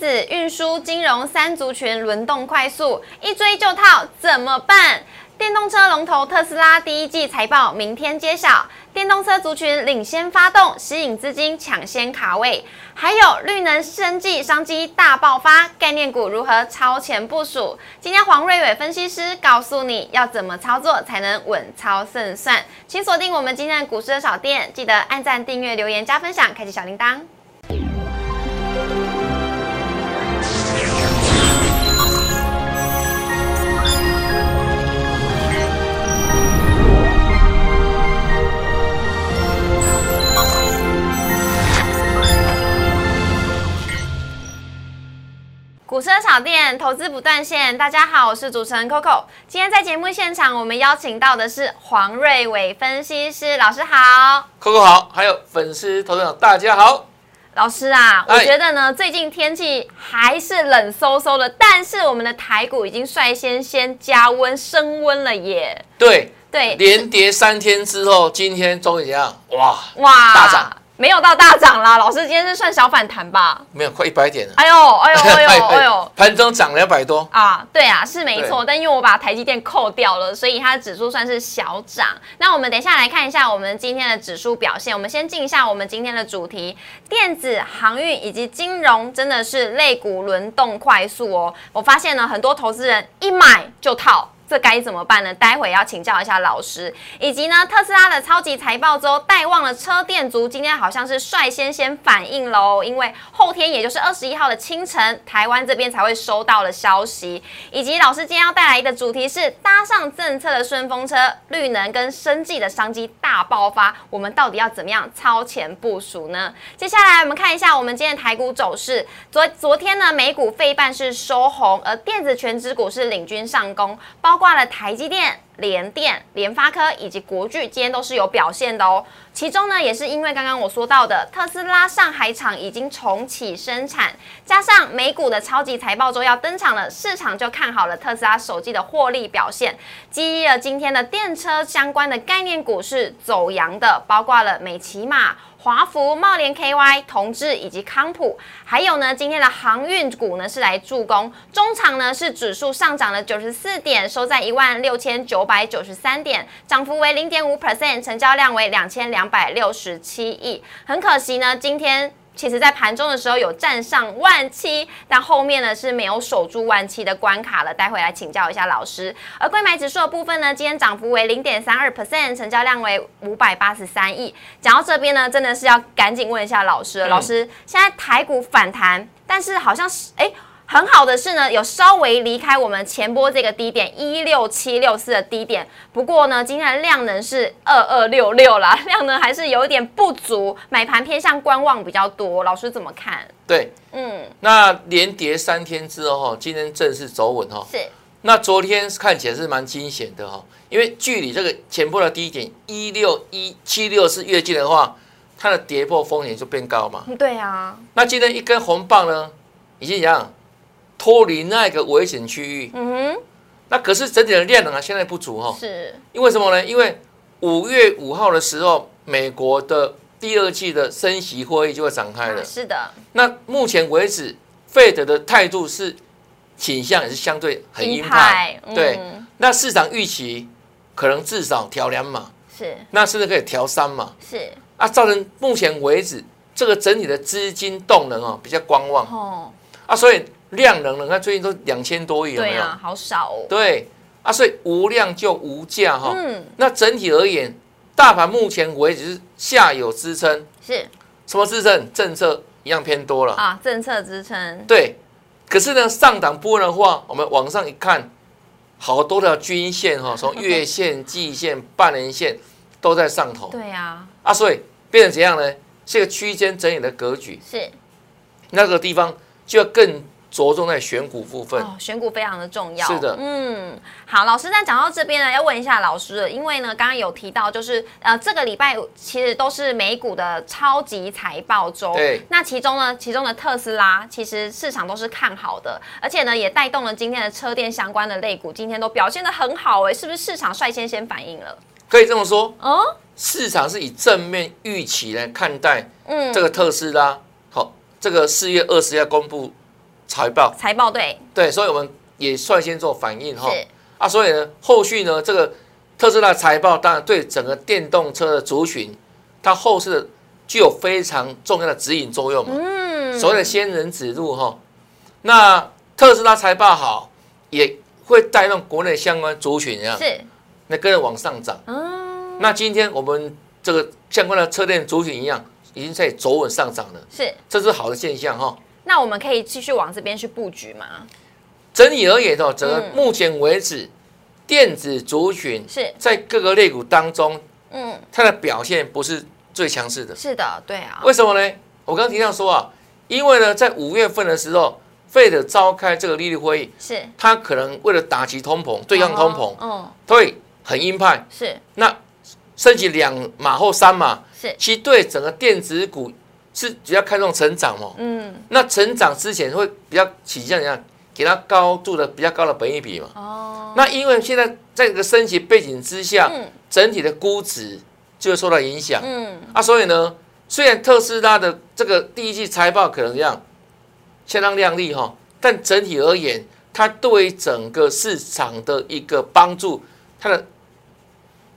子、运输、金融三族群轮动快速，一追就套，怎么办？电动车龙头特斯拉第一季财报明天揭晓，电动车族群领先发动，吸引资金抢先卡位，还有绿能生技商机大爆发，概念股如何超前部署？今天黄瑞伟分析师告诉你要怎么操作才能稳操胜算，请锁定我们今天的股市的小店，记得按赞、订阅、留言、加分享，开启小铃铛。股车小店投资不断线，大家好，我是主持人 Coco。今天在节目现场，我们邀请到的是黄瑞伟分析师老师好，Coco 好，还有粉丝投资者大家好。老师啊，我觉得呢，最近天气还是冷飕飕的，但是我们的台股已经率先先加温升温了耶。对对，连跌三天之后，今天终于怎样？哇哇大涨。没有到大涨啦，老师今天是算小反弹吧？没有，快一百点了。哎呦，哎呦，哎呦，哎呦，盘中涨两百多啊！对啊，是没错，但因为我把台积电扣掉了，所以它的指数算是小涨。那我们等一下来看一下我们今天的指数表现。我们先进一下我们今天的主题：电子、航运以及金融，真的是类股轮动快速哦。我发现呢，很多投资人一买就套。这该怎么办呢？待会要请教一下老师，以及呢，特斯拉的超级财报周带旺了车电族，今天好像是率先先反应喽，因为后天也就是二十一号的清晨，台湾这边才会收到了消息，以及老师今天要带来的主题是搭上政策的顺风车，绿能跟生计的商机大爆发，我们到底要怎么样超前部署呢？接下来我们看一下我们今天台股走势，昨昨天呢，美股费半是收红，而电子全指股是领军上攻，包。挂了台积电、联电、联发科以及国巨，今天都是有表现的哦。其中呢，也是因为刚刚我说到的特斯拉上海厂已经重启生产，加上美股的超级财报周要登场了，市场就看好了特斯拉手机的获利表现，激励了今天的电车相关的概念股是走阳的，包括了美骑马。华福、茂联 KY、同志以及康普，还有呢，今天的航运股呢是来助攻。中场呢是指数上涨了九十四点，收在一万六千九九十三点，涨幅为零点五 percent，成交量为两千两百六十七亿。很可惜呢，今天。其实，在盘中的时候有站上万七，但后面呢是没有守住万七的关卡了。待会来请教一下老师。而贵买指数的部分呢，今天涨幅为零点三二 percent，成交量为五百八十三亿。讲到这边呢，真的是要赶紧问一下老师，老师，现在台股反弹，但是好像是哎。很好的是呢，有稍微离开我们前波这个低点一六七六四的低点。不过呢，今天的量能是二二六六啦，量能还是有一点不足，买盘偏向观望比较多。老师怎么看？对，嗯，那连跌三天之后哈，今天正式走稳哈。是。那昨天看起来是蛮惊险的哈，因为距离这个前波的低点一六一七六四越近的话，它的跌破风险就变高嘛。对啊。那今天一根红棒呢，已经一样。脱离那个危险区域，嗯哼，那可是整体的量能啊，现在不足哈，是，因为什么呢？因为五月五号的时候，美国的第二季的升息会议就会展开了，是的。那目前为止，费德的态度是倾向也是相对很鹰派，对。那市场预期可能至少调两码，是，那甚至可以调三码，是。啊，造成目前为止这个整体的资金动能哦比较观望，哦，啊，所以。量能，你看最近都两千多亿，有没有？好少哦。对啊，所以无量就无价哈。嗯。那整体而言，大盘目前为止是下有支撑。是。什么支撑？政策一样偏多了啊。政策支撑。对。可是呢，上档波的话，我们往上一看，好多的均线哈，从 月线、季线、半年线都在上头。对呀。啊，所以变成怎样呢？是个区间整理的格局。是。那个地方就要更。着重在选股部分，哦，选股非常的重要。是的，嗯，好，老师，那讲到这边呢，要问一下老师了，因为呢，刚刚有提到，就是呃，这个礼拜其实都是美股的超级财报周，对。那其中呢，其中的特斯拉，其实市场都是看好的，而且呢，也带动了今天的车电相关的类股，今天都表现的很好，哎，是不是市场率先先反应了？可以这么说，哦，市场是以正面预期来看待，嗯，这个特斯拉，好，这个四月二十要公布。财报，财报对对，所以我们也率先做反应哈。啊，所以呢，后续呢，这个特斯拉财报当然对整个电动车的族群，它后市具有非常重要的指引作用嘛。嗯，所谓的仙人指路哈。那特斯拉财报好，也会带动国内相关族群啊，是那跟着往上涨。嗯那今天我们这个相关的车电族群一样，已经在走稳上涨了，是。这是好的现象哈。那我们可以继续往这边去布局吗？整体而言哦，整个嗯目前为止，电子族群是在各个类股当中，嗯，它的表现不是最强势的。是的，对啊，为什么呢？我刚刚提到说啊，因为呢，在五月份的时候，费的召开这个利率会议，是它可能为了打击通膨、对抗通膨，嗯，对很鹰派。是那升级两码或三码，是，其实对整个电子股是比较看重成长哦。嗯，那成长之前会比较倾向怎样？给它高度的比较高的本益比嘛。哦，那因为现在在这个升级背景之下，嗯整体的估值就会受到影响。嗯，啊，所以呢，虽然特斯拉的这个第一季财报可能这样相当亮丽哈，但整体而言，它对于整个市场的一个帮助，它的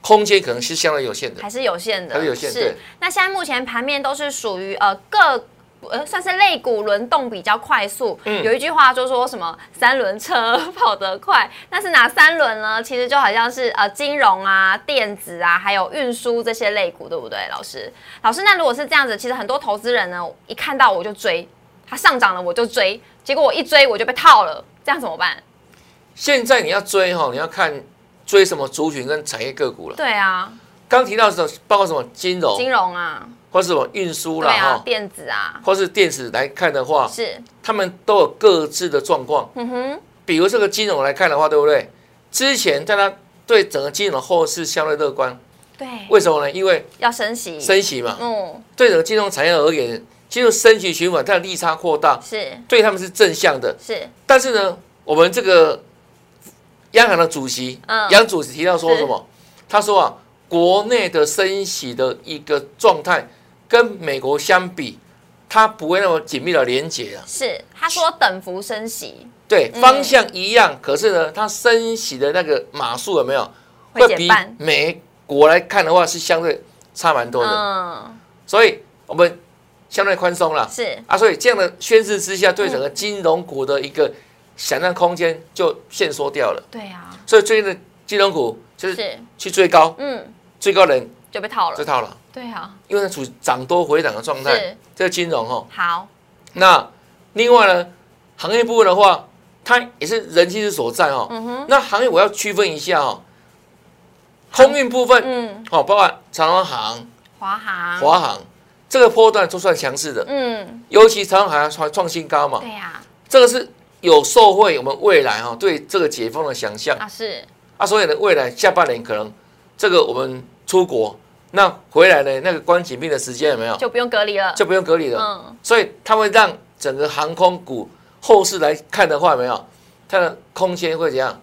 空间可能是相对有限的。还是有限的，还是有限是。那现在目前盘面都是属于呃各。呃，算是类股轮动比较快速。嗯有一句话就说什么“三轮车跑得快”，那是哪三轮呢？其实就好像是呃金融啊、电子啊，还有运输这些类股，对不对？老师，老师，那如果是这样子，其实很多投资人呢，一看到我就追，它上涨了我就追，结果我一追我就被套了，这样怎么办？现在你要追哈，你要看追什么族群跟产业个股了。对啊，刚提到的包括什么金融，金融啊，或是什么运输啦哈，电子啊，或是电子来看的话，是，他们都有各自的状况。嗯哼，比如这个金融来看的话，对不对？之前大家对整个金融后市相对乐观，对，为什么呢？因为要升息，升息嘛，嗯，对整个金融产业而言，进入升息循环，它的利差扩大，是。对他们是正向的。是，但是呢，我们这个央行的主席嗯。杨主席提到说什么？他说啊，国内的升息的一个状态跟美国相比，它不会那么紧密的连结啊。是，他说等幅升息。对，嗯。方向一样，可是呢，它升息的那个码数有没有？会减半，美国来看的话是相对差蛮多的，嗯，所以我们相对宽松了是。啊。所以这样的宣示之下，对整个金融股的一个想象空间就限缩掉了。对啊，所以最近的金融股就是是，去追高，嗯，追高人就被套了，就套了，对啊，因为它处于涨多回档的状态是。这个金融哦，好，那另外呢，行业部分的话，它也是人气之所在哦。嗯哼，那行业我要区分一下哦，空运部分嗯，哦，包括长荣航、华航，华航这个波段都算强势的，嗯，尤其长荣航创创新高嘛，对呀，这个是有受惠我们未来哈对这个解封的想象。啊是，啊，所以呢，未来下半年可能这个我们出国那回来呢，那个关紧闭的时间有没有？就不用隔离了，就不用隔离了，嗯，所以它会让整个航空股后市来看的话，有没有？它的空间会怎样？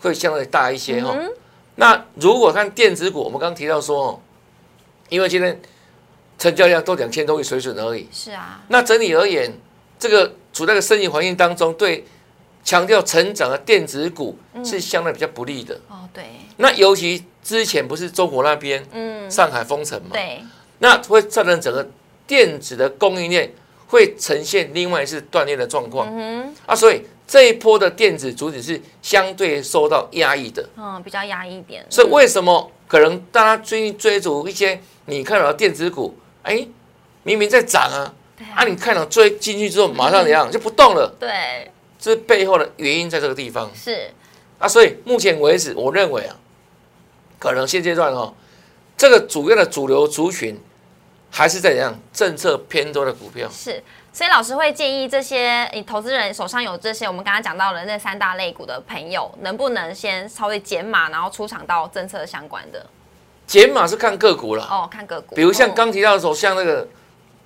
会相对大一些哈、嗯那如果看电子股，我们刚刚提到说，哦，因为今天成交量都两千多亿水准而已，是啊，那整体而言，这个处在一个升级环境当中，对强调成长的电子股是相对比较不利的。哦对，那尤其之前不是中国那边嗯，上海封城嘛，对，那会造成整个电子的供应链会呈现另外一次断裂的状况、嗯啊，所以这一波的电子主体是相对受到压抑的。嗯，比较压抑一点，所以为什么可能大家最近追逐一些你看到的电子股，哎，明明在涨啊，对啊，你看到追进去之后马上怎样？就不动了，对，这背后的原因在这个地方。是，啊。所以目前为止，我认为啊，可能现阶段哦，这个主要的主流族群还是在怎样？政策偏多的股票。是，所以老师会建议这些你投资人手上有这些我们刚刚讲到的那三大类股的朋友，能不能先稍微减码，然后出场到政策相关的？减码是看个股了，哦，看个股，比如像哦。刚提到的时候，像那个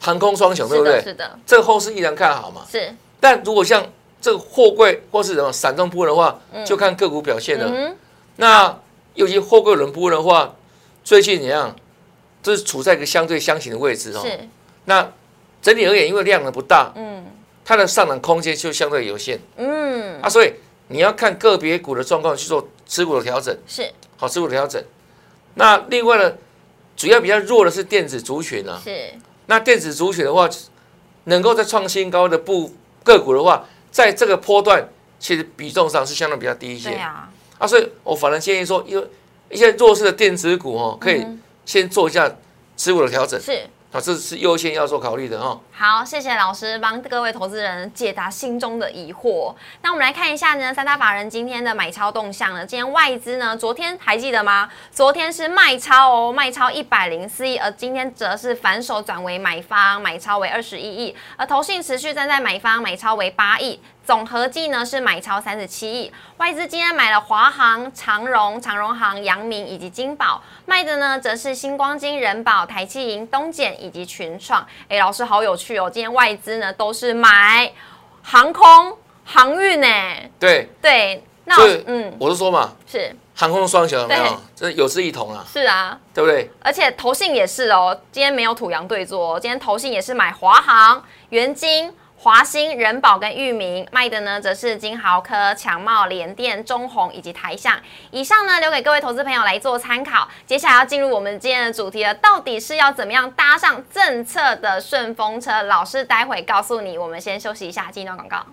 航空双雄，对不对？是的，这个后市依然看好嘛。是，但如果像这个货柜或是什么散装部分的话，就看个股表现了。嗯那尤其货柜轮波的话，最近怎样？这是处在一个相对相形的位置哦。是，那整体而言，因为量呢不大，嗯，它的上涨空间就相对有限嗯，啊，所以你要看个别股的状况去做持股的调整，是好持股的调整。那另外呢，主要比较弱的是电子族群啊，是，那电子族群的话，能够在创新高的部个股的话，在这个波段其实比重上是相对比较低一些对啊，啊，所以我反而建议说，因为一些弱势的电子股哦，可以嗯先做一下持股的调整。是。啊，这是优先要做考虑的哈。好，谢谢老师帮各位投资人解答心中的疑惑。那我们来看一下呢，三大法人今天的买超动向呢。今天外资呢，昨天还记得吗？昨天是卖超哦，卖超一百零四亿，而今天则是反手转为买方，买超为二十一亿，而投信持续站在买方，买超为八亿。总合计呢是买超三十七亿，外资今天买了华航、长荣、长荣航、阳明以及金宝，卖的呢则是星光金、人保、台气银、东简以及群创。哎，老师好有趣哦，今天外资呢都是买航空、航运呢。对，对，那我嗯我是说嘛，是航空双雄有有？这有志一同啊，是啊，对不对？而且投信也是哦，今天没有土洋对坐、哦，今天投信也是买华航、元金。华兴、人保跟裕民卖的呢，则是金豪科、强茂、联电、中宏以及台象。以上呢，留给各位投资朋友来做参考。接下来要进入我们今天的主题了，到底是要怎么样搭上政策的顺风车？老师待会告诉你。我们先休息一下，进一段广告。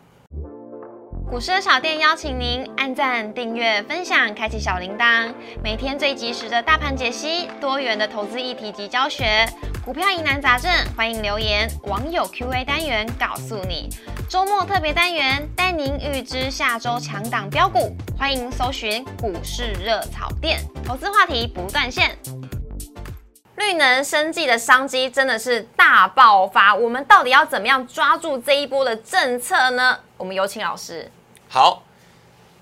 股市的小店邀请您按赞、订阅、分享、开启小铃铛，每天最及时的大盘解析、多元的投资议题及教学。股票疑难杂症，欢迎留言。网友 Q&A 单元告诉你，周末特别单元带您预知下周强档标股，欢迎搜寻股市热炒店，投资话题不断线。绿能生技的商机真的是大爆发，我们到底要怎么样抓住这一波的政策呢？我们有请老师。好，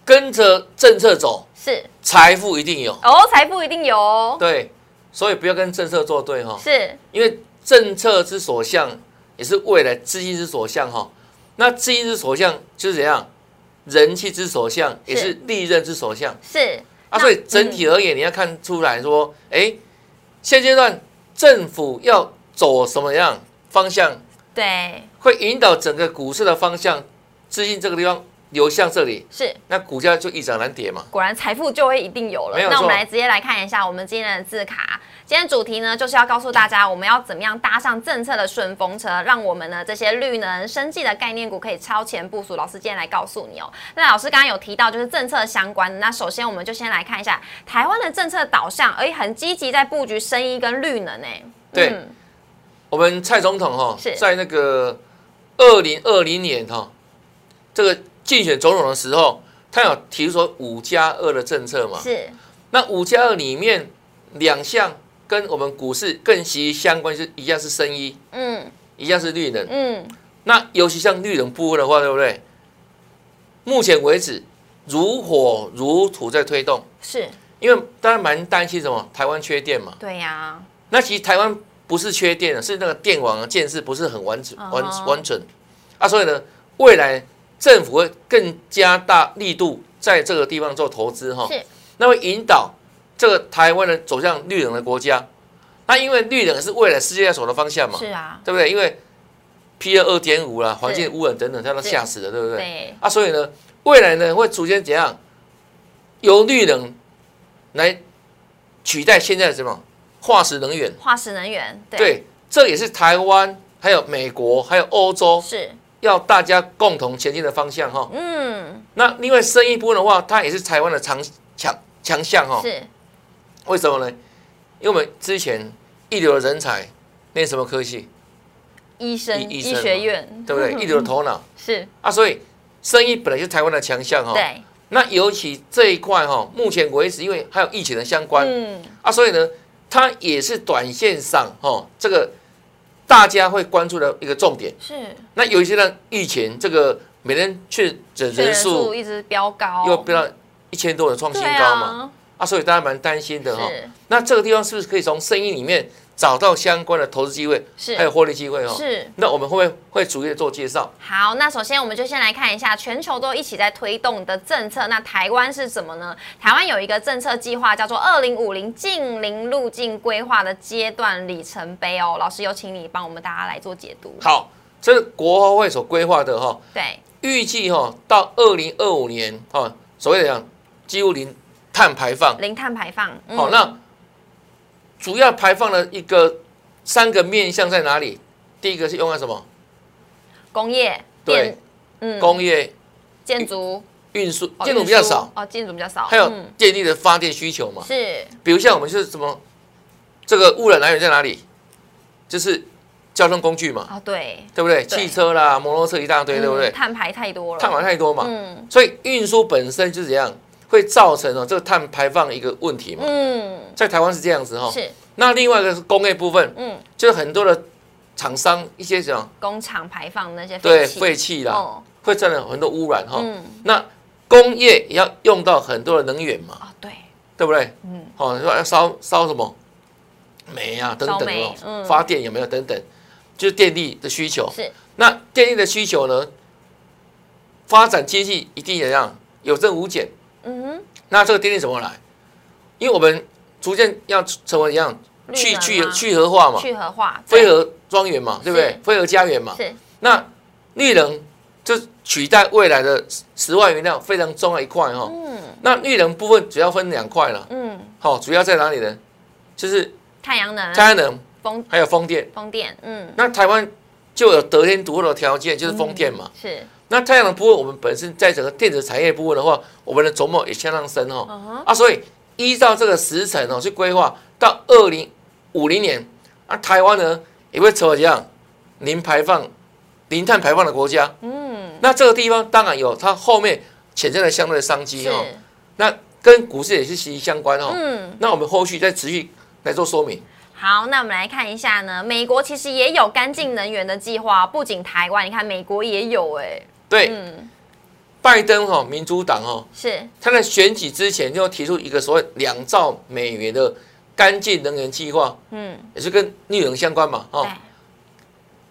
跟着政策走，是财富一定有。哦，财富一定有哦。对，所以不要跟政策作对哈，是因为政策之所向也是未来资金之所向哈。那资金之所向就是怎样？人气之所向也是利润之所向是啊。所以整体而言，你要看出来说，哎，现阶段政府要走什么样方向，对，会引导整个股市的方向，资金这个地方流向这里，是那股价就一涨难跌嘛。果然财富就会一定有了没。有那我们错来直接来看一下我们今天的字卡。今天主题呢，就是要告诉大家，我们要怎么样搭上政策的顺风车，让我们呢这些绿能、生技的概念股可以超前部署。老师今天来告诉你哦。那老师刚刚有提到就是政策相关的，那首先我们就先来看一下台湾的政策导向，而很积极在布局生医跟绿能诶。对嗯我们蔡总统哈是，在那个二零二零年哈，这个竞选总统的时候，他有提出说五加二的政策嘛。是那五加二里面两项跟我们股市更息息相关，是一样是生医，嗯一样是绿能。嗯那尤其像绿能部分的话，对不对？目前为止如火如荼在推动，是，因为大家蛮担心什么，台湾缺电嘛。对呀、那其实台湾不是缺电的，是那个电网的建设不是很完整、完完整啊，所以呢，未来政府会更加大力度在这个地方做投资哈，是那会引导这个台湾人走向绿能的国家。那因为绿能是未来世界要走的方向嘛，是啊，对不对？因为 P 二二点五啦，环境污染等等，它都吓死了，对不对？对，啊，所以呢，未来呢会逐渐怎样由绿能来取代现在的什么化石能源？化石能源，对，对，这也是台湾、还有美国、还有欧洲是，要大家共同前进的方向哈。嗯，那另外生意部分的话，它也是台湾的强强强项哈。是为什么呢？因为我们之前一流的人才念什么科系，医生医学院，对不对？一流的头脑是，啊，所以生意本来就是台湾的强项哈。对，那尤其这一块哈，目前为止，因为还有疫情的相关，嗯，啊，所以呢，它也是短线上哈这个大家会关注的一个重点。是，那有一些呢，疫情这个每天确诊人数一直飙高，又飙到一千多人创新高嘛，啊，啊，所以大家蛮担心的哈。是。那这个地方是不是可以从生意里面找到相关的投资机会，是还有是获利机会哦？是。那我们会不会会逐一地做介绍？好，那首先我们就先来看一下全球都一起在推动的政策。那台湾是什么呢？台湾有一个政策计划，叫做“二零五零近零路径规划”的阶段里程碑哦。老师有请你帮我们大家来做解读。好，这是国发会所规划的哈，对，预计哈到二零二五年哈，所谓的讲几乎零碳排放。零碳排放。嗯好，那主要排放的一个三个面向在哪里？第一个是用在什么？工业、对，嗯，工业、建筑、运输，哦建筑比较少，哦，建筑比较少，还有嗯。电力的发电需求嘛。是。比如像我们是什么，这个污染来源在哪里？就是交通工具嘛，啊，对，对不对？汽车啦、摩托车一大堆，对不对？嗯？碳排太多了，碳排太多嘛，嗯。所以运输本身就是怎样，会造成哦这个碳排放一个问题嘛。嗯，在台湾是这样子哈。是，那另外一个是工业部分，嗯，就是很多的厂商一些什么？工厂排放那些对气，废气啦，哦，会造成很多污染哈。嗯，那工业也要用到很多的能源嘛，哦，对，对不对？嗯，哦，你说要烧烧什么？煤啊等等哦，嗯。发电有没有？等等，就是电力的需求。是，那电力的需求呢，发展经济一定也样有增无减。嗯哼，那这个电力怎么来？因为我们逐渐要成为一样去去去核化嘛，去核化，飞核庄园嘛，对不对是？飞核家园嘛。是，那绿能就取代未来的十万元料非常重要一块哈。嗯那绿能部分主要分两块了，嗯，好，主要在哪里呢？就是太阳能、太阳能风还有风电。风电，嗯，那台湾就有得天独厚的条件，就是风电嘛。是，那太阳能部分，我们本身在整个电子产业部分的话，我们的琢磨也相当深哦。啊，所以依照这个时程哦去规划，到二零五零年，啊，台湾呢也会成为这样零排放、零碳排放的国家。嗯，那这个地方当然有它后面潜在的相对的商机，哦。那跟股市也是息息相关哦。嗯。那我们后续再持续来做说明。好，那我们来看一下呢，美国其实也有干净能源的计划，不仅台湾，你看美国也有哎、对，嗯，拜登哈、民主党哈、是，他在选举之前就提出一个所谓两兆美元的干净能源计划，嗯，也是跟绿能相关嘛，哦，，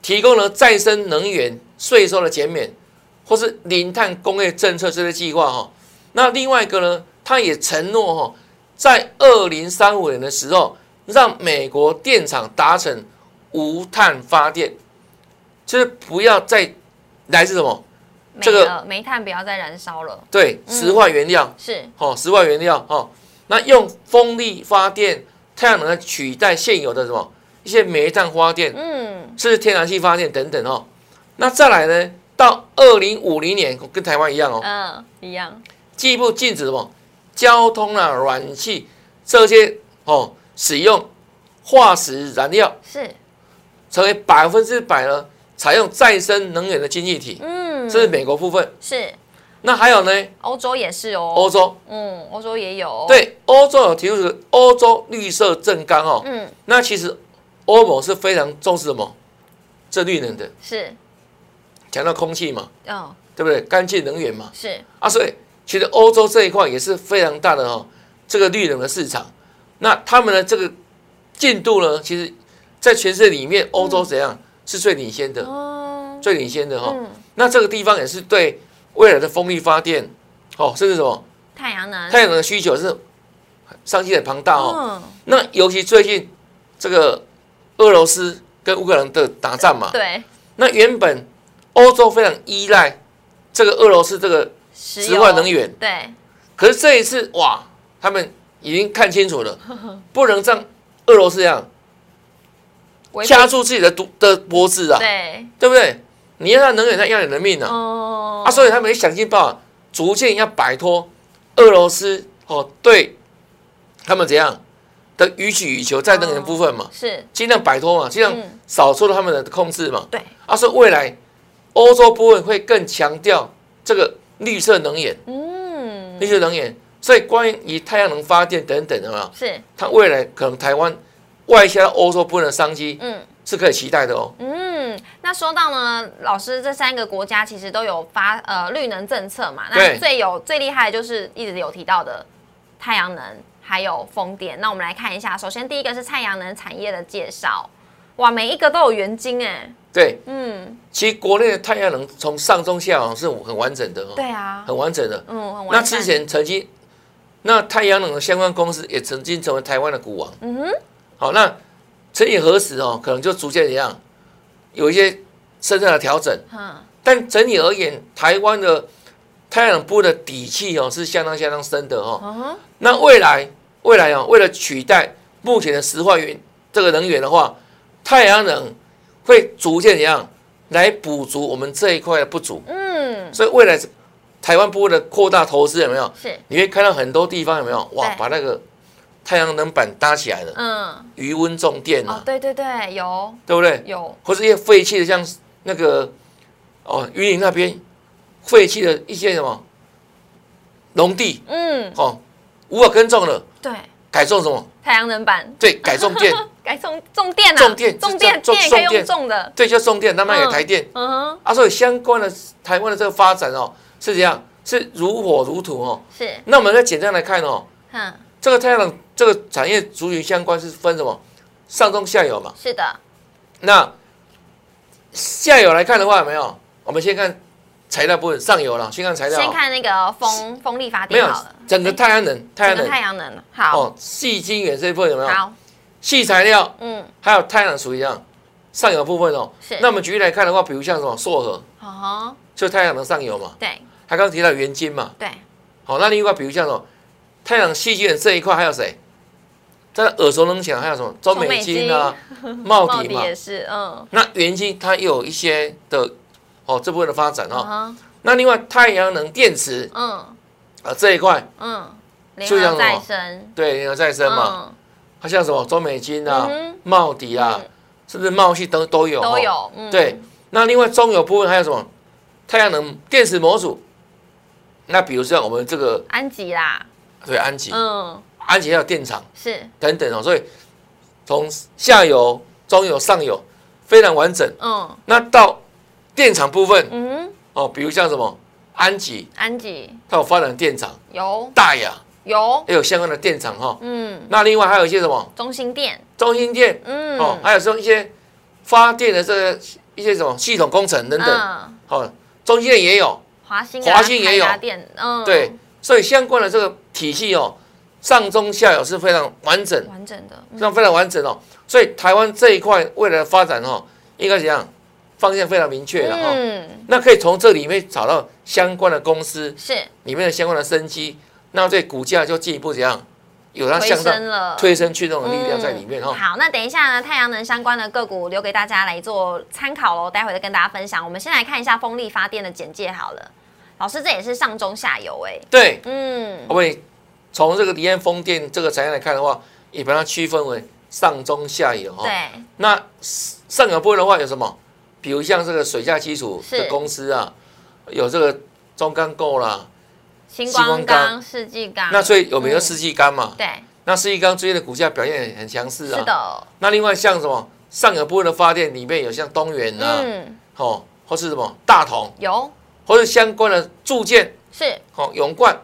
提供了再生能源税收的减免，或是零碳工业政策这些计划哈。那另外一个呢，他也承诺哈，在二零三五年的时候，让美国电厂达成无碳发电，就是不要再来自什么没这个，煤炭不要再燃烧了，对石化原料，是，哦，石化原料哦，那用风力发电、太阳能来取代现有的什么？一些煤炭发电，嗯，甚至天然气发电等等哦。那再来呢，到二零五零年跟台湾一样哦，嗯，一样，进一步禁止什么？交通啊、暖气这些哦使用化石燃料，是，成为百分之百呢采用再生能源的经济体，嗯，这是美国部分。是，那还有呢，欧洲也是哦，欧洲。嗯，欧洲也有，，对欧洲有提出是欧洲绿色正纲哦，嗯，那其实欧盟是非常重视什么？这绿能的，是，强调空气嘛，嗯，对不对？干净能源嘛，是，啊，所以其实欧洲这一块也是非常大的哦，这个绿能的市场。那他们的这个进度呢，其实在全世界里面，欧洲怎样？是最领先的，嗯，最领先的哈、嗯，那这个地方也是对未来的风力发电，哦，甚至什么太阳能，太阳能的需求是商机很庞大哦。嗯，那尤其最近这个俄罗斯跟乌克兰的打仗嘛，对，那原本欧洲非常依赖这个俄罗斯这个石石化能源，对，可是这一次哇，他们已经看清楚了，不能让俄罗斯这样掐住自己的毒的脖子啊，对，对不对？你要他能源，他要你的命啊！哦，啊，所以他们也想尽办法，逐渐要摆脱俄罗斯哦，对他们怎样的予取予求在能源部分嘛，是，尽量摆脱嘛，尽量嗯，少受到他们的控制嘛。对，啊，所以未来欧洲部分会更强调这个绿色能源，嗯，绿色能源。所以关于太阳能发电等等的嘛，是，它未来可能台湾外销到欧洲部分的商机嗯。是可以期待的哦。嗯，那说到呢，老师这三个国家其实都有发呃绿能政策嘛，那最有最厉害的就是一直有提到的太阳能还有风电。那我们来看一下，首先第一个是太阳能产业的介绍，哇，每一个都有原金哎，对，嗯，其实国内的太阳能从上中下哦是很完整的哦，对啊，很完整的。嗯，很那完那之，前曾经，那太阳能的相关公司也曾经成为台湾的股王。嗯哼，好，那曾几何时哦，可能就逐渐一样，有一些深深的调整。嗯，但整体而言，台湾的太阳能部的底气哦是相当相当深的哦。嗯那未来未来哦，为了取代目前的石化源这个能源的话，太阳能会逐渐怎样来补足我们这一块的不足。嗯，所以未来台湾部的扩大投资有没有？是，你会看到很多地方有没有？哇，把那个太阳能板搭起来了，嗯，余温重电哦啊，，对对对，有。对不对？有，或是一些废弃的，像那个哦，云林那边废弃的一些什么农地嗯，哦，无法耕种了，对，改种什么？太阳能板。对，改种电，改种种电啊，种电种电种电也可以种电。用种的，对，就种电，那卖给台电。嗯哼，啊。所以相关的台湾的这个发展哦，是这样，是如火如荼哦。是，那我们再简单来看哦，嗯，这个太阳能这个产业族群相关是分什么？上中下游嘛。是的，那下游来看的话，有没有？我们先看材料部分，上游了，先看材料。先看那个风风力发没有电好了，整个太阳能，太阳能太阳能，好，哦，细晶圆这一部分有没有？好，细材料嗯，还有太阳能属于这样上游部分哦。是，那我们举例来看的话，比如像什么硕和，哦，就太阳能上游嘛。对他刚刚提到元晶嘛。对，好，那另外比如像什么太阳能细晶圆这一块还有谁？在耳熟能详还有什么？中美金啊、茂 茂迪嘛。也是，嗯，那元晶它也有一些的哦这部分的发展哦。那另外太阳能电池嗯。啊这一块，嗯，联就像什生，对，联合再生嘛，嗯，它像什么中美金啊、茂迪啊嗯，甚至茂系都都有、哦，都。有，嗯，对，那另外中游部分还有什么？太阳能电池模组。那比如像我们这个安吉啦，对安吉，嗯，安吉还有电厂是，等等哦，所以从下游、中游、上游非常完整。嗯。那到电厂部分嗯，哦，比如像什么安吉，安吉。它有发展电厂，有。大雅。有，也有相关的电厂哈、哦。嗯，那另外还有一些什么？中心店，中心电嗯，哦，还有说一些发电的这个一些什么系统工程等等嗯，哦，中心电也有。华兴啊华兴也有。嗯，对，所以相关的这个体系哦，上中下游是非常完整，完整的，嗯非常非常完整哦。所以台湾这一块未来的发展哦，应该怎样？方向非常明确了哈、哦。嗯，那可以从这里面找到相关的公司是里面的相关的生机，那对股价就进一步怎样有它推向上推升驱动的力量在里面哈、哦。好，那等一下呢，太阳能相关的个股留给大家来做参考喽，待会再跟大家分享。我们先来看一下风力发电的简介好了。老师，这也是上中下游哎、对，嗯，我们从这个离岸风电这个产业来看的话，也把它区分为上中下游。对，那上游部分的话有什么？比如像这个水下基础的公司啊，有这个中钢构啦，星星光光钢。钢、世纪钢，那最有名的嗯。世纪钢嘛。对，那世纪钢最近的股价表现很很强势啊。是。的，那另外像什么上游部分的发电里面有像东源啊，嗯，哦，或是什么大同，有或是相关的铸件，是，哦，永冠，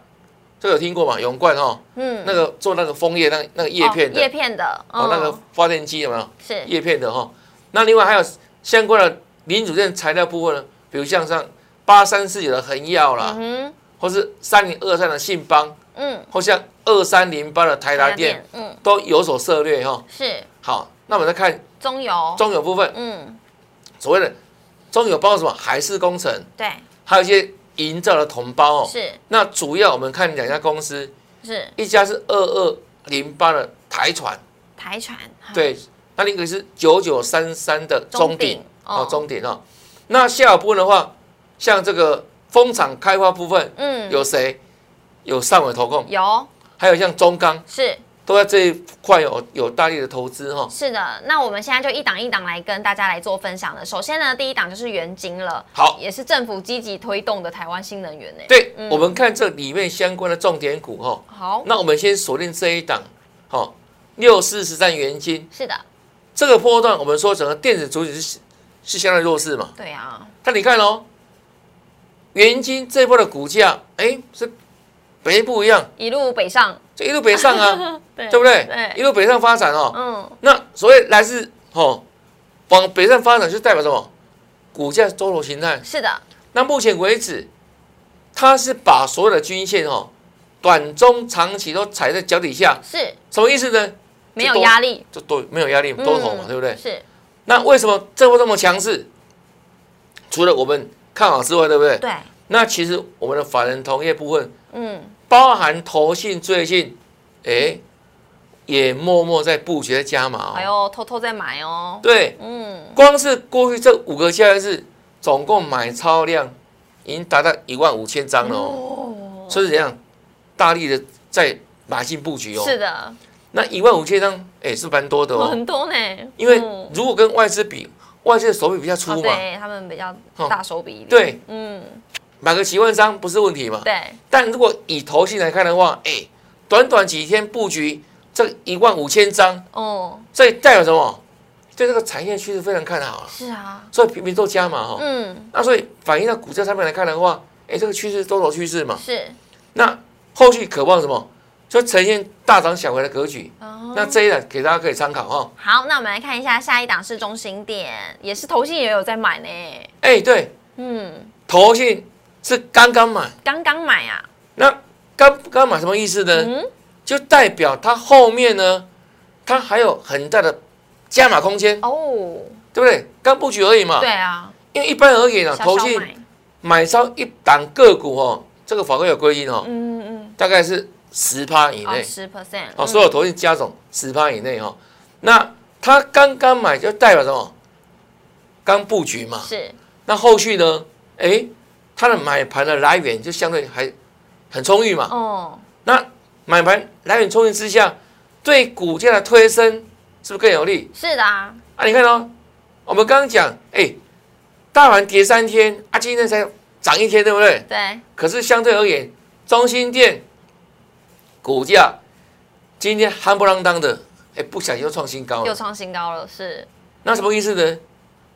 这个有听过吗？永冠哦，嗯，那个做那个枫叶那那个叶片的。叶的，片的，哦，那个嗯发电机有没有？是，叶片的哈、那另外还有相关的零组件材料部分呢，比如像像八三四九的恒耀啦，嗯或是三零二三的信邦，嗯，或像二三零八的台达电，，嗯，都有所涉猎哈、是。好，那我们再看中油，中油部分，嗯，所谓的中油包括什么？海事工程，对，还有一些营造的同胞哦。是。那主要我们看两家公司，是。一家是二二零八的台船，台船，对，那另一个是九九三三的中鼎哦，中鼎哦。那下一部分的话，像这个风场开发部分嗯，有谁？有上尾投控，有。还有像中钢，是都在这一块有有大力的投资哈。是的，那我们现在就一档一档来跟大家来做分享了。首先呢，第一档就是元晶了，好，也是政府积极推动的台湾新能源呢。对，嗯我们看这里面相关的重点股哈。好，那我们先锁定这一档，好，六四十三元金是的，这个波段，我们说整个电子主体是是相对弱势嘛。对啊，但你看哦，元金这一波的股价，哎，是北不一样，一路北上，就一路北上啊，对对不对？对，一路北上发展哦。嗯，那所谓来自哦往北上发展，就代表什么？股价多头形态。是的，那目前为止，它是把所有的均线哦，短中长期都踩在脚底下，是什么意思呢？没有压力，就多没有压力，多头嘛，嗯对不对？是，那为什么这波这么强势？除了我们看好之外，对不对？对，那其实我们的法人同业部分，嗯，包含投信最近，哎，也默默在布局在加码哦。还有偷偷在买哦，对，嗯，光是过去这五个交易日，总共买超量已经达到一万五千张了哦。哦，所以怎样，大力的在买进布局哦。是的，那一万五千张，哎，是蛮多的哦。很多呢，因为嗯。如果跟外资比，外资的手笔比较粗哦嘛，对他们比较哦。大手笔一点，对，嗯，买个几万张不是问题嘛。对，但如果以投信来看的话，哎，短短几天布局这一万五千张，哦，这代表什么？对这个产业趋势非常看好啊，是啊，所以频频都加码哈。嗯，那所以反映到股价上面来看的话，哎，这个趋势多头趋势嘛。是，那后续渴望什么？就呈现大涨小回的格局。哦，那这一档给大家可以参考哈。好，那我们来看一下下一档是中心点，也是投信也有在买呢，哎，对，嗯，投信是刚刚买，刚刚买啊，那刚刚买什么意思呢？嗯，就代表它后面呢，它还有很大的加码空间，哦，对不对？刚布局而已嘛。对啊，因为一般而言啊，小投信小买，买超一档个股哦，这个法规有规定哦，嗯嗯大概是十趴以内十 percent，哦，所有投信加总十趴以内哦。那它刚刚买就代表什么？刚布局嘛。是，那后续呢？哎，它的买盘的来源就相对还很充裕嘛。哦，那买盘来源充裕之下，对股价的推升是不是更有利？是的啊，啊，你看哦，我们刚刚讲，哎，大盘跌三天啊，今天才涨一天，对不对？对，可是相对而言，中心店股价今天夯不啷当的，哎，不小心又创新高了。又创新高了，是那什么意思呢？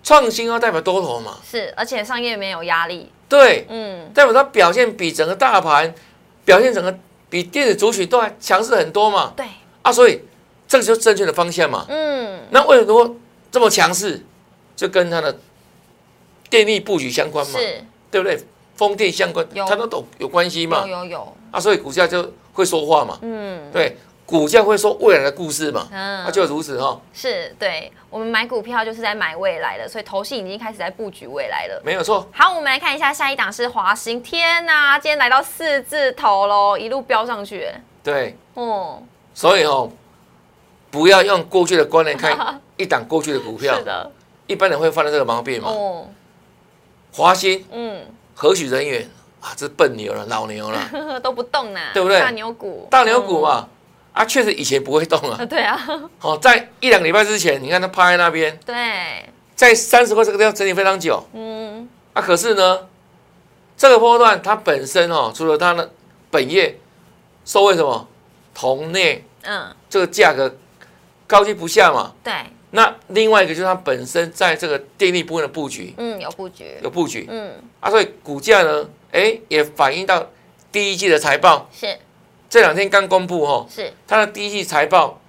创新要代表多头嘛，是，而且上业没有压力，对，嗯，代表它表现比整个大盘表现整个比电子族群都还强势很多嘛。对，啊，所以这个就是正确的方向嘛。嗯，那为什么这么强势？就跟它的电力布局相关嘛，是，对不对？风电相关，有它都懂有关系嘛有。有有，啊，所以股价就会说话嘛。嗯对，股价会说未来的故事嘛。嗯那，就如此哈，是对我们买股票就是在买未来的，所以投信已经开始在布局未来了。没有错。好，我们来看一下下一档是华兴，天呐，今天来到四字头喽，一路飙上去，哎对，哦，所以哦，不要用过去的观念看 一档过去的股票是，的，一般人会犯的这个毛病嘛。哦，华兴嗯，何许人也啊？这笨牛了，老牛了，都不动呢，对不对大牛股，大牛股嘛。啊，确实以前不会动啊。嗯，对啊，哦，在一两个礼拜之前，你看它趴在那边，对，在三十块这个地方整理非常久。嗯，啊，可是呢，这个波段它本身哦，除了它的本业受为什么？铜镍嗯，这个价格高居不下嘛，对，那另外一个就是它本身在这个电力部分的布局。嗯，有布局，有布局。嗯，啊，所以股价呢，哎，也反映到第一季的财报，是这两天刚公布哦，是，它的第一季财报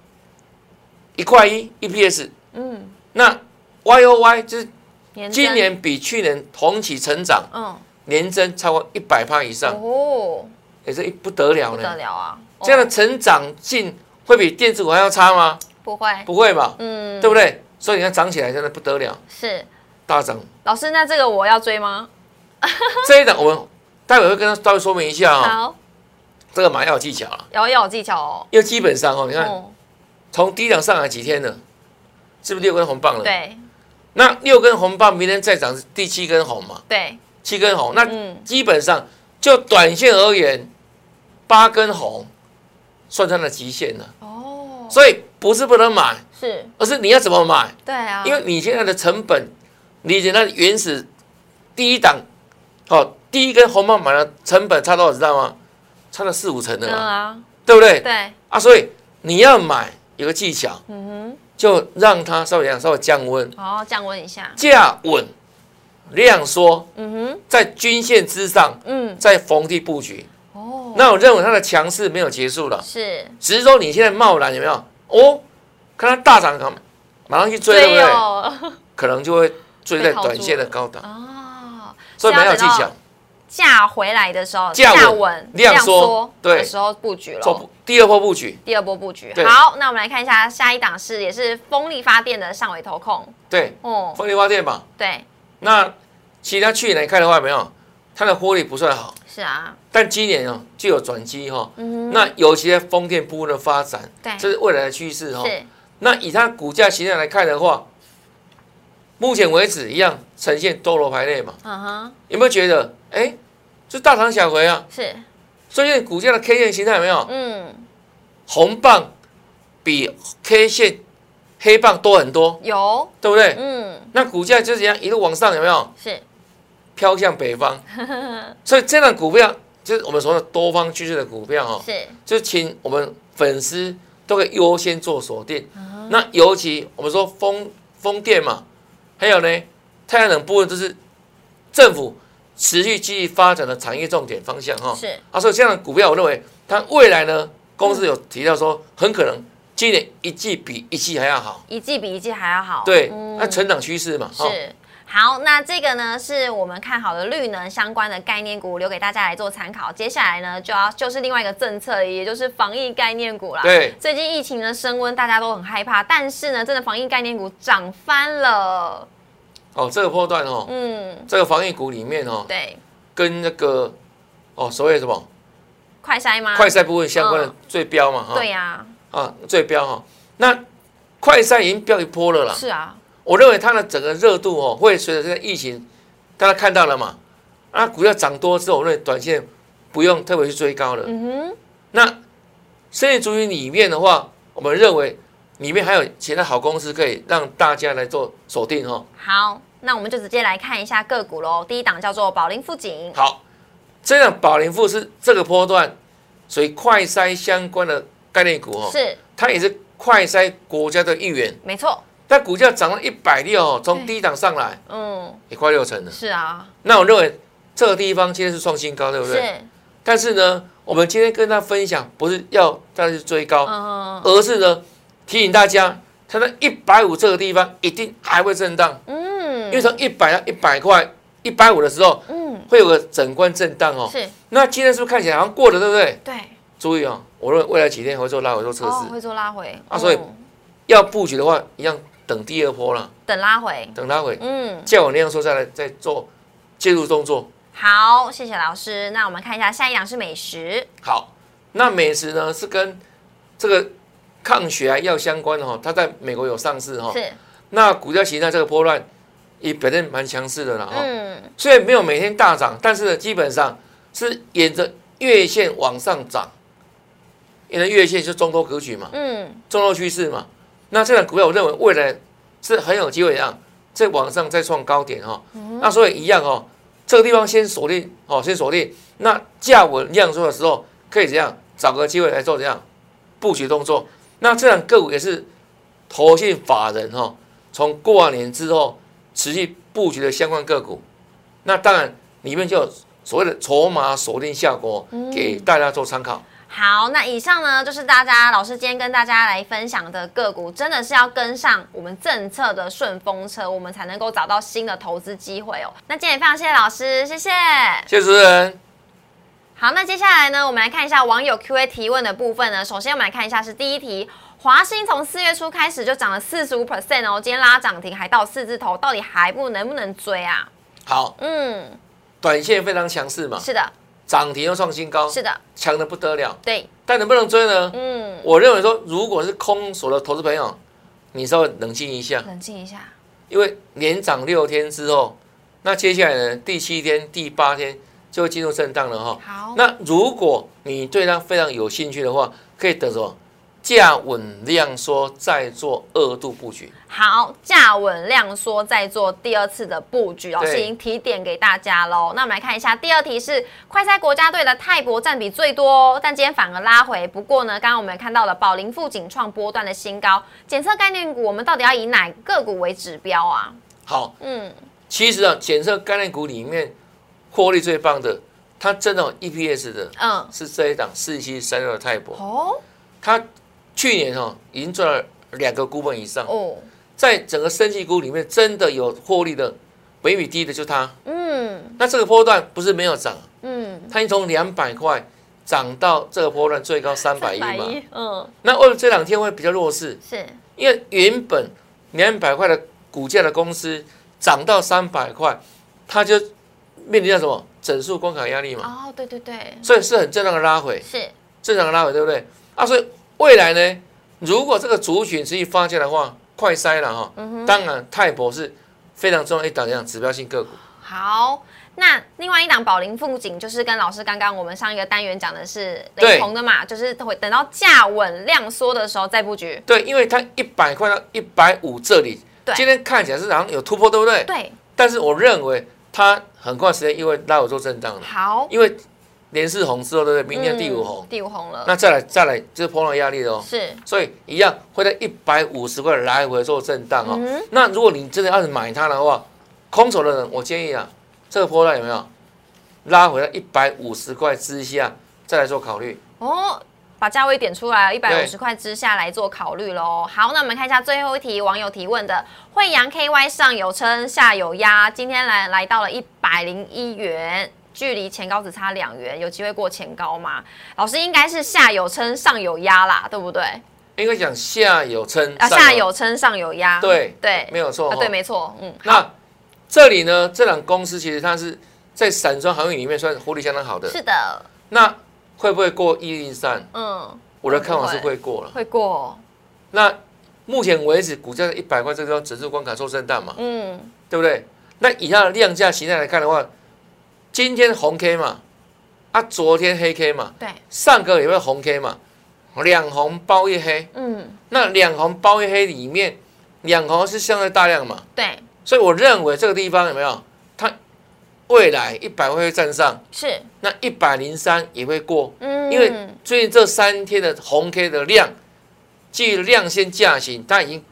一块一 EPS，嗯，那 Y O Y 就是今，年比去年同期成长嗯，年增超过一百趴以上，哦，也是不得了不得。了啊，这样的哦成长性会比电子股还要差吗？不会，不会吧，嗯，对不对？所以你看涨起来真的不得了，是，大涨。老师，那这个我要追吗？这一档我们待会会跟他稍微说明一下哦，好，这个买要有技巧了，要要有技巧哦，因为基本上哦，你看哦，从低档上来几天了，是不是六根红棒了？。对那六根红棒，明天再涨是第七根红嘛？对，七根红，那嗯，基本上就短线而言，八根红算它的极限了。哦，所以不是不能买，是，而是你要怎么买，对啊，因为你现在的成本，你的那原始第一档，哦，第一根红棒买的成本差多少，知道吗？差了四五成的嗯嘛，啊，对不对？对，啊，所以你要买有个技巧，嗯哼。就让它稍微怎样，稍微降温，哼，好，降温一下，价稳，量缩，嗯哼，在均线之上，嗯，在逢低布局。哦，那我认为它的强势没有结束了，是。只是说你现在贸然有没有？哦，看它大涨，马上去追，对不对？哦，可能就会追在短线的高档，哦，所以没有技巧。价回来的时候，价稳量缩对的时候布局了。做第二波布局，第二波布局。好，那我们来看一下下一档是也是风力发电的上尾投控。对，哦，风力发电嘛。对，那其实它去年来看的话，有没有？它的获利不算好，是啊，但今年哦就有转机哈。嗯哼，那尤其在风电部分的发展，对，这是未来的趋势哈。是。那以它股价形态来看的话，目前为止一样呈现多头排列嘛，嗯哼，有没有觉得哎，就大涨小回啊？是，所以股价的 K 线形态有没有嗯，红棒比 K 线黑棒多很多，有，对不对？嗯，那股价就这样一路往上，有没有是，飘向北方？所以这档股票就是我们说的多方趋势的股票哦，是，就请我们粉丝都可以优先做锁定。嗯那尤其我们说风风电嘛，还有呢太阳能部分，就是政府持续积极发展的产业重点方向哈。是，啊，所以这样的股票，我认为它未来呢，公司有提到说，很可能今年一季比一季还要好。一季比一季还要好，对，嗯那成长趋势嘛，哈是。好，那这个呢是我们看好的绿能相关的概念股，留给大家来做参考。接下来呢就要就是另外一个政策，也就是防疫概念股啦。对，最近疫情的升温，大家都很害怕，但是呢，真的防疫概念股涨翻了。哦，这个波段哦，嗯，这个防疫股里面哦，对，跟那个哦所谓什么快筛吗？快筛部分相关的嗯最标嘛，哈，对呀、啊，最标哈。那快筛已经标一波了啦。是啊，我认为它的整个热度哦，会随着这个疫情，大家看到了嘛？啊，股票涨多之后，我认为短线不用特别去追高了。嗯哼，那生意主群里面的话，我们认为里面还有其他好公司可以让大家来做锁定哦。好，那我们就直接来看一下个股喽。第一档叫做宝林富锦，好，这样宝林富是这个波段所以快筛相关的概念股哦，是。它也是快筛国家的一员。没错，但股价涨了一百六哦，从低档上来嗯，也快六成了。是啊，那我认为这个地方今天是创新高，对不对？是，但是呢，我们今天跟大家分享，不是要大家去追高，嗯而是呢提醒大家，它在一百五这个地方一定还会震荡，嗯，因为从一百到一百块、一百五的时候，嗯。会有个整关震荡哦。是。那今天是不是看起来好像过了，对不对？对，注意哦，我认为未来几天会做拉回做测试，哦会做拉回。啊所以嗯。要布局的话，一样等第二波了，等拉回，等拉回，嗯，叫我那样说再来再做介入动作。好，谢谢老师。那我们看一下下一档是美食，好，那美食呢是跟这个抗血癌药相关的哈，它在美国有上市哈。是，那股价形态这个波段也表现蛮强势的了哈。嗯，虽然没有每天大涨，但是呢，基本上是沿着月线往上涨，沿着月线是中多格局嘛，嗯，中多趋势嘛。那这档股票我认为未来是很有机会让在往上再创高点哈。那所以一样哦，这个地方先锁定哦，先锁定。那价稳量缩的时候，可以怎样找个机会来做怎样布局动作。那这档个股也是投信法人哈、从过完年之后持续布局的相关个股。那当然里面就有所谓的筹码锁定效果，给大家做参考。好，那以上呢就是大家老师今天跟大家来分享的个股，真的是要跟上我们政策的顺风车，我们才能够找到新的投资机会哦。那今天也非常谢谢老师，谢谢。谢谢主持人。好，那接下来呢，我们来看一下网友 Q&A 提问的部分呢。首先，我们来看一下是第一题，华兴从四月初开始就涨了四十五 percent 哦，今天拉涨停还到四字头，到底还不能不能追啊？好，嗯，短线非常强势嘛，是的，涨停又创新高，是的，强的不得了。对，但能不能追呢？嗯，我认为说，如果是空手的投资朋友，你稍微冷静一下，冷静一下，因为连涨六天之后，那接下来呢，第七天、第八天就会进入震荡了哈。好，那如果你对它非常有兴趣的话，可以等什么？价稳量缩，再做二度布局。好，价稳量缩，再做第二次的布局，老师已经提点给大家喽。那我们来看一下第二题是快赛国家队的泰博占比最多哦，但今天反而拉回。不过呢，刚刚我们看到了宝林富锦创波段的新高，检测概念股，我们到底要以哪个股为指标啊？好，嗯，其实啊，检测概念股里面获利最棒的，它真的有 EPS 的嗯，是这一档四七三六的泰博，哦它去年哦已经赚了两个股本以上，哦，在整个升级股里面真的有获利的，北比低的就它。嗯。那这个波段不是没有涨，嗯，它已经从两百块涨到这个波段最高三百一嘛。嗯，那为了这两天会比较弱势，是，因为原本两百块的股价的公司涨到三百块，它就面临到什么？整数关卡压力嘛，哦，对对对，所以是很正常的拉回，是。正常的拉回，对不对？啊，所以未来呢，如果这个族群持续发酵的话，快筛了哈。当然，泰博是非常重要一档这样指标性个股。好。那另外一档宝林富锦就是跟老师刚刚我们上一个单元讲的是对雷同的嘛，就是会等到价稳量缩的时候再布局。对，因为它一百块到一百五这里，今天看起来是好像有突破，对不对？对，但是我认为它很快时间因为拉我做震荡了，好，因为连四红之后，对不对？明天第五红，嗯第五红了，那再来再来就是碰到压力了哦。是所以一样会在一百五十块来回做震荡哦。嗯那如果你真的要是买它的话，空手的人，我建议啊，这个波段有没有拉回到一百五十块之下再来做考虑？哦。把价位点出来，一百五十块之下来做考虑喽。好，那我们看一下最后一题，网友提问的：惠阳 KY 上有撑，下有压，今天来来到了一百零一元，距离前高只差两元，有机会过前高吗？老师应该是下有撑，上有压啦，对不对？应该讲下有撑，啊，下有撑，上有压。对对，啊，没有错哈。对，没错，嗯，那这里呢，这两公司其实它是在散装航运里面算获利相当好的。是的，那会不会过一零三？嗯，我的看法是会会过了。会过，那目前为止，股价在一百块这个地方整数关卡做震荡嘛，嗯，对不对？那以它的量价形态来看的话，今天红 K 嘛，啊，昨天黑 K 嘛，对，上个礼拜红 K 嘛，两红包一黑。嗯，那两红包一黑里面，两红是相对大量嘛，对，所以我认为这个地方有没有它未来一百会站上，是，那一百零三也会过，嗯，因为最近这三天的红 K 的量，基于量先价行，它已经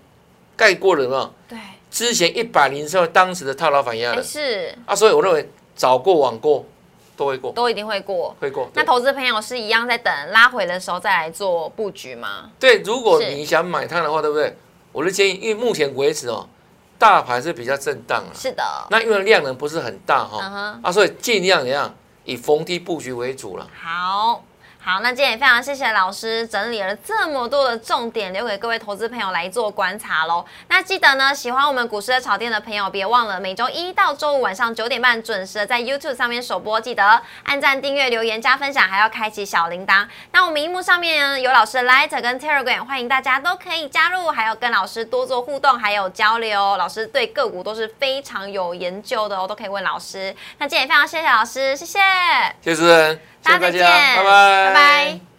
盖过了有没有？对，之前一百零三当时的套牢反压哎，了是，啊，所以我认为早过晚过都会过，都一定会过。会过。那对投资朋友是一样在等拉回的时候再来做布局吗？对，如果你想买它的话，对不对？我的建议，因为目前为止哦，大盘是比较震荡啊，是的，那因为量能不是很大哈、啊，所以尽量怎样以逢低布局为主了。好。好，那今天也非常谢谢老师整理了这么多的重点，留给各位投资朋友来做观察喽。那记得呢，喜欢我们股市的炒店的朋友，别忘了每周一到周五晚上九点半准时的在 YouTube 上面首播，记得按赞、订阅、留言、加分享，还要开启小铃铛。那我们荧幕上面呢有老师的 Light 跟 Telegram，欢迎大家都可以加入，还有跟老师多做互动，还有交流。老师对个股都是非常有研究的哦，都可以问老师。那今天也非常谢谢老师，谢谢。谢谢大家再见，拜拜，拜拜。